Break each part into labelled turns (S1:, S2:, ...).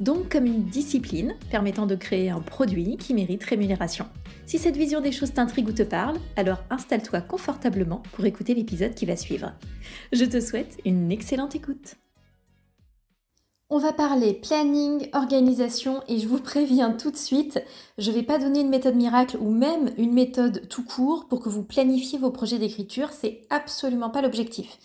S1: Donc comme une discipline permettant de créer un produit qui mérite rémunération. Si cette vision des choses t'intrigue ou te parle, alors installe-toi confortablement pour écouter l'épisode qui va suivre. Je te souhaite une excellente écoute. On va parler planning, organisation et je vous préviens tout de suite, je ne vais pas donner une méthode miracle ou même une méthode tout court pour que vous planifiez vos projets d'écriture, c'est absolument pas l'objectif.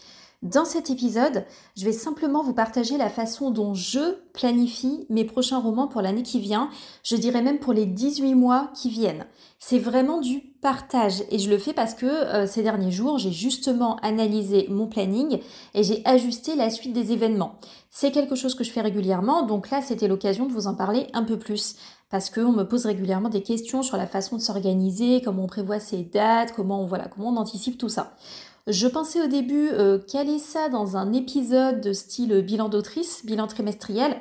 S1: Dans cet épisode, je vais simplement vous partager la façon dont je planifie mes prochains romans pour l'année qui vient, je dirais même pour les 18 mois qui viennent. C'est vraiment du partage et je le fais parce que euh, ces derniers jours, j'ai justement analysé mon planning et j'ai ajusté la suite des événements. C'est quelque chose que je fais régulièrement, donc là, c'était l'occasion de vous en parler un peu plus parce qu'on me pose régulièrement des questions sur la façon de s'organiser, comment on prévoit ses dates, comment on, voilà, comment on anticipe tout ça. Je pensais au début euh, caler ça dans un épisode de style bilan d'autrice, bilan trimestriel,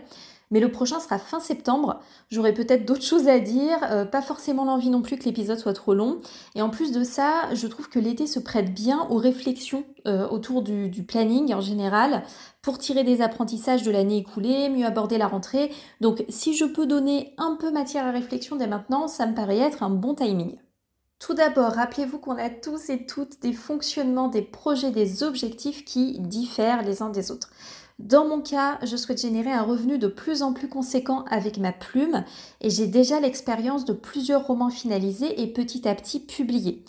S1: mais le prochain sera fin septembre. J'aurai peut-être d'autres choses à dire, euh, pas forcément l'envie non plus que l'épisode soit trop long. Et en plus de ça, je trouve que l'été se prête bien aux réflexions euh, autour du, du, planning en général pour tirer des apprentissages de l'année écoulée, mieux aborder la rentrée. Donc si je peux donner un peu matière à réflexion dès maintenant, ça me paraît être un bon timing. Tout d'abord, rappelez-vous qu'on a tous et toutes des fonctionnements, des projets, des objectifs qui diffèrent les uns des autres. Dans mon cas, je souhaite générer un revenu de plus en plus conséquent avec ma plume et j'ai déjà l'expérience de plusieurs romans finalisés et petit à petit publiés.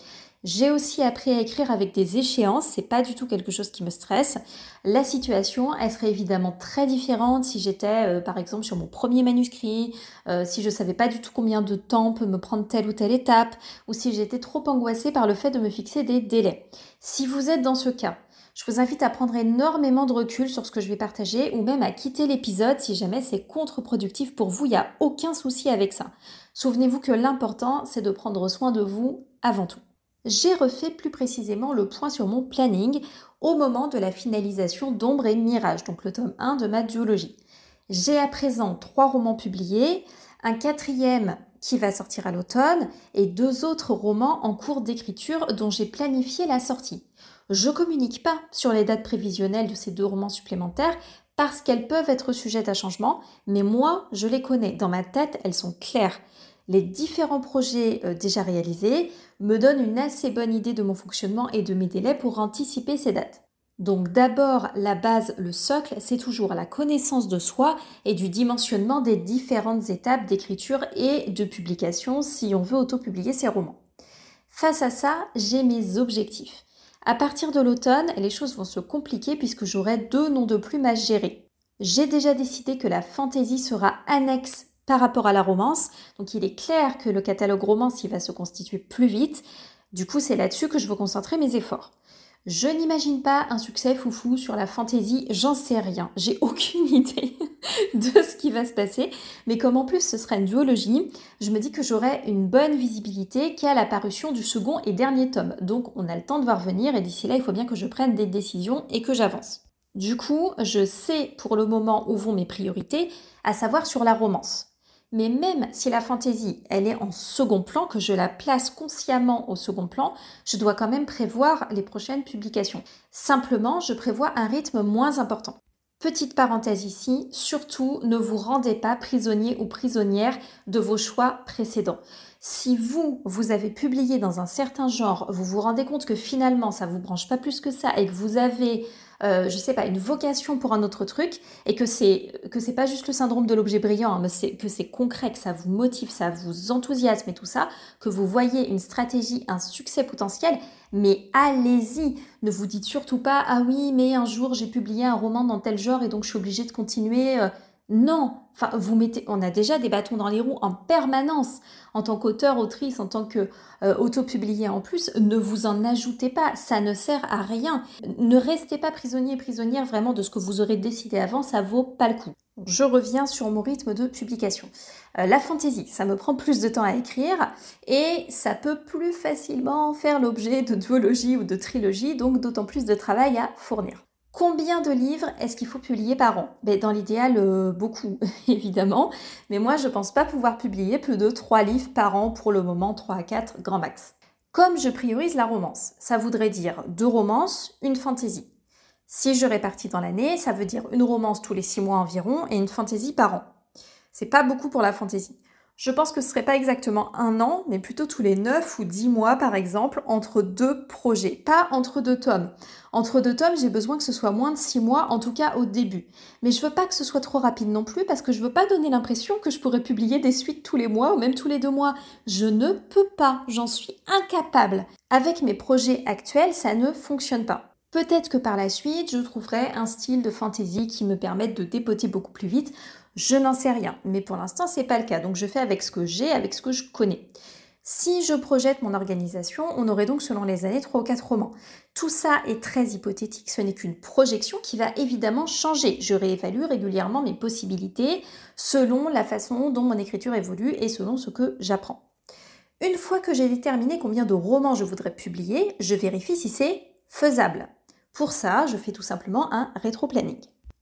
S1: J'ai aussi appris à écrire avec des échéances, c'est pas du tout quelque chose qui me stresse. La situation, elle serait évidemment très différente si j'étais euh, par exemple sur mon premier manuscrit, euh, si je savais pas du tout combien de temps peut me prendre telle ou telle étape, ou si j'étais trop angoissée par le fait de me fixer des délais. Si vous êtes dans ce cas, je vous invite à prendre énormément de recul sur ce que je vais partager ou même à quitter l'épisode si jamais c'est contre-productif pour vous, il n'y a aucun souci avec ça. Souvenez-vous que l'important, c'est de prendre soin de vous avant tout j'ai refait plus précisément le point sur mon planning au moment de la finalisation d'Ombre et Mirage, donc le tome 1 de ma duologie. J'ai à présent trois romans publiés, un quatrième qui va sortir à l'automne et deux autres romans en cours d'écriture dont j'ai planifié la sortie. Je communique pas sur les dates prévisionnelles de ces deux romans supplémentaires parce qu'elles peuvent être sujettes à changement, mais moi, je les connais. Dans ma tête, elles sont claires les différents projets euh, déjà réalisés me donnent une assez bonne idée de mon fonctionnement et de mes délais pour anticiper ces dates. Donc d'abord, la base, le socle, c'est toujours la connaissance de soi et du dimensionnement des différentes étapes d'écriture et de publication si on veut auto-publier ses romans. Face à ça, j'ai mes objectifs. À partir de l'automne, les choses vont se compliquer puisque j'aurai deux noms de plumes à gérer. J'ai déjà décidé que la fantaisie sera annexe par rapport à la romance. Donc il est clair que le catalogue romance, il va se constituer plus vite. Du coup, c'est là-dessus que je veux concentrer mes efforts. Je n'imagine pas un succès foufou sur la fantaisie, j'en sais rien. J'ai aucune idée de ce qui va se passer. Mais comme en plus ce sera une duologie, je me dis que j'aurai une bonne visibilité qu'à la parution du second et dernier tome. Donc on a le temps de voir venir et d'ici là, il faut bien que je prenne des décisions et que j'avance. Du coup, je sais pour le moment où vont mes priorités, à savoir sur la romance. Mais même si la fantaisie, elle est en second plan, que je la place consciemment au second plan, je dois quand même prévoir les prochaines publications. Simplement, je prévois un rythme moins important. Petite parenthèse ici, surtout ne vous rendez pas prisonnier ou prisonnière de vos choix précédents. Si vous, vous avez publié dans un certain genre, vous vous rendez compte que finalement ça vous branche pas plus que ça et que vous avez euh, je sais pas, une vocation pour un autre truc et que c'est que c'est pas juste le syndrome de l'objet brillant, hein, mais c'est que c'est concret, que ça vous motive, ça vous enthousiasme et tout ça, que vous voyez une stratégie, un succès potentiel, mais allez-y. Ne vous dites surtout pas ah oui, mais un jour j'ai publié un roman dans tel genre et donc je suis obligée de continuer. Euh, non, enfin, vous mettez, on a déjà des bâtons dans les roues en permanence. En tant qu'auteur, autrice, en tant que euh, en plus, ne vous en ajoutez pas, ça ne sert à rien. Ne restez pas prisonnier, prisonnière vraiment de ce que vous aurez décidé avant, ça vaut pas le coup. Je reviens sur mon rythme de publication. Euh, la fantaisie, ça me prend plus de temps à écrire et ça peut plus facilement faire l'objet de duologie ou de trilogie, donc d'autant plus de travail à fournir. Combien de livres est-ce qu'il faut publier par an? Ben, Dans l'idéal, euh, beaucoup, évidemment. Mais moi, je ne pense pas pouvoir publier plus de 3 livres par an pour le moment, 3 à 4, grand max. Comme je priorise la romance, ça voudrait dire deux romances, une fantaisie. Si je répartis dans l'année, ça veut dire une romance tous les six mois environ et une fantaisie par an. C'est pas beaucoup pour la fantaisie. Je pense que ce serait pas exactement un an, mais plutôt tous les 9 ou 10 mois par exemple, entre deux projets, pas entre deux tomes. Entre deux tomes, j'ai besoin que ce soit moins de 6 mois, en tout cas au début. Mais je veux pas que ce soit trop rapide non plus, parce que je veux pas donner l'impression que je pourrais publier des suites tous les mois ou même tous les deux mois. Je ne peux pas, j'en suis incapable. Avec mes projets actuels, ça ne fonctionne pas. Peut-être que par la suite, je trouverai un style de fantasy qui me permette de dépoter beaucoup plus vite. Je n'en sais rien, mais pour l'instant, c'est pas le cas. Donc je fais avec ce que j'ai, avec ce que je connais. Si je projette mon organisation, on aurait donc selon les années 3 ou 4 romans. Tout ça est très hypothétique, ce n'est qu'une projection qui va évidemment changer. Je réévalue régulièrement mes possibilités selon la façon dont mon écriture évolue et selon ce que j'apprends. Une fois que j'ai déterminé combien de romans je voudrais publier, je vérifie si c'est faisable. Pour ça, je fais tout simplement un rétro-planning.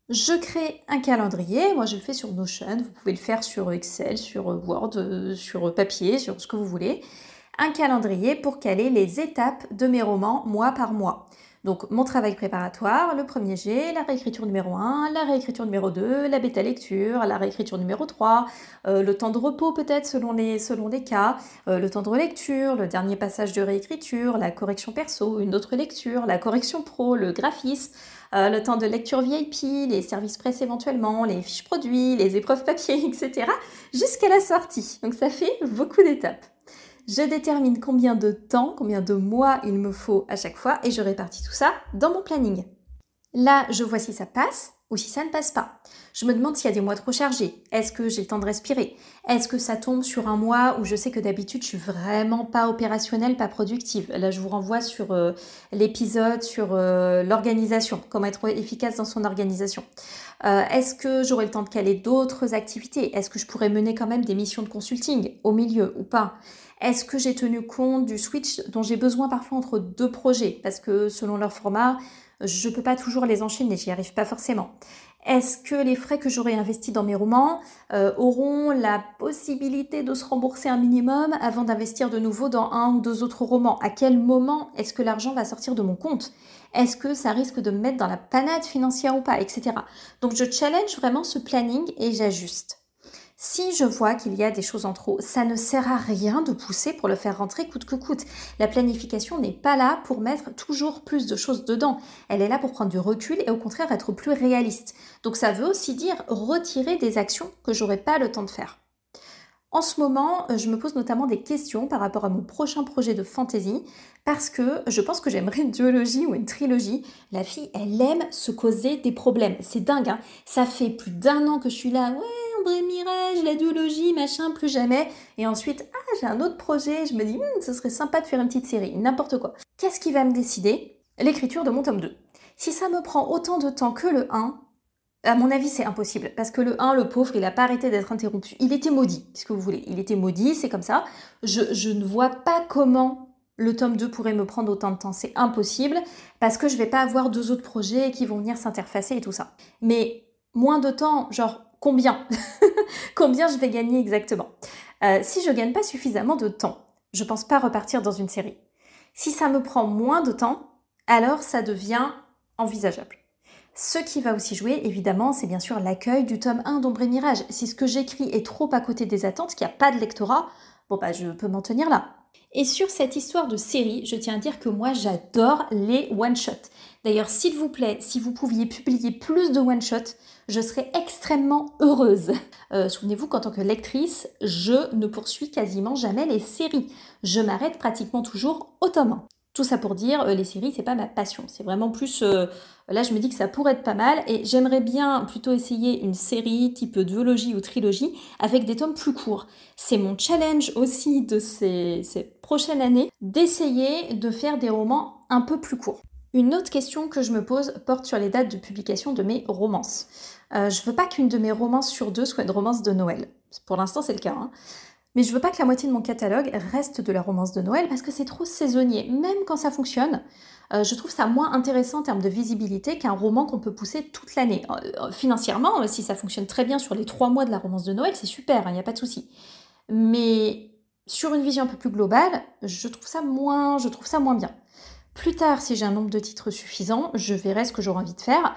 S1: Je crée un calendrier, moi je le fais sur Notion, vous pouvez le faire sur Excel, sur Word, sur papier, sur ce que vous voulez. Un calendrier pour caler les étapes de mes romans mois par mois. Donc mon travail préparatoire, le premier G, la réécriture numéro 1, la réécriture numéro 2, la bêta lecture, la réécriture numéro 3, euh, le temps de repos peut-être selon les, selon les cas, euh, le temps de relecture, le dernier passage de réécriture, la correction perso, une autre lecture, la correction pro, le graphisme, euh, le temps de lecture VIP, les services presse éventuellement, les fiches produits, les épreuves papier, etc. jusqu'à la sortie. Donc ça fait beaucoup d'étapes. Je détermine combien de temps, combien de mois il me faut à chaque fois et je répartis tout ça dans mon planning. Là, je vois si ça passe ou si ça ne passe pas. Je me demande s'il y a des mois trop chargés. Est-ce que j'ai le temps de respirer? Est-ce que ça tombe sur un mois où je sais que d'habitude je suis vraiment pas opérationnelle, pas productive? Là, je vous renvoie sur euh, l'épisode sur euh, l'organisation, comment être efficace dans son organisation. Euh, est-ce que j'aurai le temps de caler d'autres activités? Est-ce que je pourrais mener quand même des missions de consulting au milieu ou pas? Est-ce que j'ai tenu compte du switch dont j'ai besoin parfois entre deux projets? Parce que selon leur format, je ne peux pas toujours les enchaîner, j'y arrive pas forcément. Est-ce que les frais que j'aurai investis dans mes romans euh, auront la possibilité de se rembourser un minimum avant d'investir de nouveau dans un ou deux autres romans? À quel moment est-ce que l'argent va sortir de mon compte? Est-ce que ça risque de me mettre dans la panade financière ou pas Etc. Donc je challenge vraiment ce planning et j'ajuste. Si je vois qu'il y a des choses en trop, ça ne sert à rien de pousser pour le faire rentrer coûte que coûte. La planification n'est pas là pour mettre toujours plus de choses dedans. Elle est là pour prendre du recul et au contraire être plus réaliste. Donc ça veut aussi dire retirer des actions que j'aurais pas le temps de faire. En ce moment, euh, je me pose notamment des questions par rapport à mon prochain projet de fantasy parce que je pense que j'aimerais une duologie ou une trilogie. La fille, elle aime se causer des problèmes. C'est dingue, hein Ça fait plus d'un an que je suis là. Ouais, André Mirage, la duologie, machin, plus jamais. Et ensuite, ah, j'ai un autre projet. Je me dis, hmm, ce serait sympa de faire une petite série. N'importe quoi. Qu'est-ce qui va me décider? L'écriture de mon tome 2. Si ça me prend autant de temps que le 1, à mon avis, c'est impossible. Parce que le 1, le pauvre, il n'a pas arrêté d'être interrompu. Il était maudit, qu'est-ce que vous voulez. Il était maudit, c'est comme ça. Je, ne vois pas comment le tome 2 pourrait me prendre autant de temps. C'est impossible parce que je vais pas avoir deux autres projets qui vont venir s'interfacer et tout ça. Mais moins de temps, genre combien Combien je vais gagner exactement? Euh, Si je gagne pas suffisamment de temps, je pense pas repartir dans une série. Si ça me prend moins de temps, alors ça devient envisageable. Ce qui va aussi jouer, évidemment, c'est bien sûr l'accueil du tome 1 d'Ombre et Mirage. Si ce que j'écris est trop à côté des attentes, qu'il n'y a pas de lectorat, bon bah je peux m'en tenir là. Et sur cette histoire de série, je tiens à dire que moi j'adore les one-shots. D'ailleurs, s'il vous plaît, si vous pouviez publier plus de one-shots, je serais extrêmement heureuse. Euh, souvenez-vous qu'en tant que lectrice, je ne poursuis quasiment jamais les séries. Je m'arrête pratiquement toujours au tome 1. Tout ça pour dire, euh, les séries, c'est pas ma passion. C'est vraiment plus. Euh, là, je me dis que ça pourrait être pas mal et j'aimerais bien plutôt essayer une série type duologie ou trilogie avec des tomes plus courts. C'est mon challenge aussi de ces, prochaines années d'essayer de faire des romans un peu plus courts. Une autre question que je me pose porte sur les dates de publication de mes romances. Euh, je veux pas qu'une de mes romances sur deux soit une romance de Noël. Pour l'instant, c'est le cas. Hein. Mais je veux pas que la moitié de mon catalogue reste de la romance de Noël parce que c'est trop saisonnier. Même quand ça fonctionne, euh, je trouve ça moins intéressant en termes de visibilité qu'un roman qu'on peut pousser toute l'année. Euh, financièrement, si ça fonctionne très bien sur les trois mois de la romance de Noël, c'est super, il hein, n'y a pas de souci. Mais sur une vision un peu plus globale, je trouve ça moins, je trouve ça moins bien. Plus tard, si j'ai un nombre de titres suffisant, je verrai ce que j'aurai envie de faire.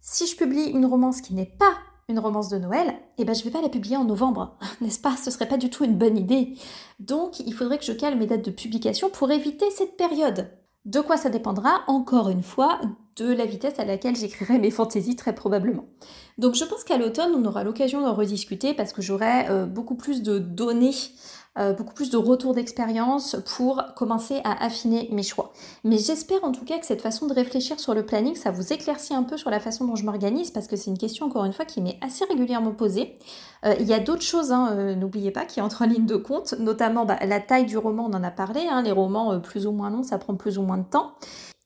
S1: Si je publie une romance qui n'est pas une romance de Noël, eh ben je vais pas la publier en novembre, n'est-ce pas? Ce serait pas du tout une bonne idée. Donc il faudrait que je cale mes dates de publication pour éviter cette période. De quoi ça dépendra Encore une fois, de la vitesse à laquelle j'écrirai mes fantaisies très probablement. Donc je pense qu'à l'automne, on aura l'occasion d'en rediscuter parce que j'aurai euh, beaucoup plus de données euh, beaucoup plus de retours d'expérience pour commencer à affiner mes choix. Mais j'espère en tout cas que cette façon de réfléchir sur le planning, ça vous éclaircit un peu sur la façon dont je m'organise, parce que c'est une question encore une fois qui m'est assez régulièrement posée. Euh, il y a d'autres choses, hein, euh, n'oubliez pas, qui entrent en ligne de compte, notamment bah, la taille du roman, on en a parlé, hein, les romans plus ou moins longs, ça prend plus ou moins de temps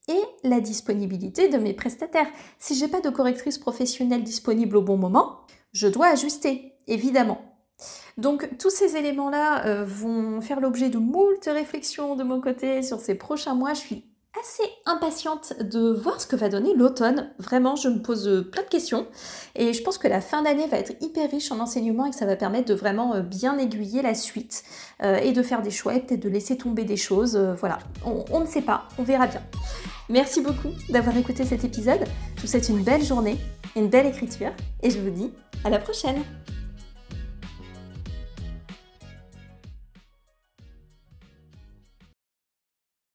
S1: et la disponibilité de mes prestataires. Si j'ai pas de correctrice professionnelle disponible au bon moment, je dois ajuster, évidemment. Donc tous ces éléments-là euh, vont faire l'objet de moult réflexions de mon côté sur ces prochains mois. Je suis assez impatiente de voir ce que va donner l'automne. Vraiment, je me pose euh, plein de questions et je pense que la fin d'année va être hyper riche en enseignements et que ça va permettre de vraiment euh, bien aiguiller la suite et de faire des choix et peut-être de laisser tomber des choses. voilà, on ne sait pas, on verra bien. Merci beaucoup d'avoir écouté cet épisode. Je vous souhaite une belle journée, une belle écriture et je vous dis à la prochaine.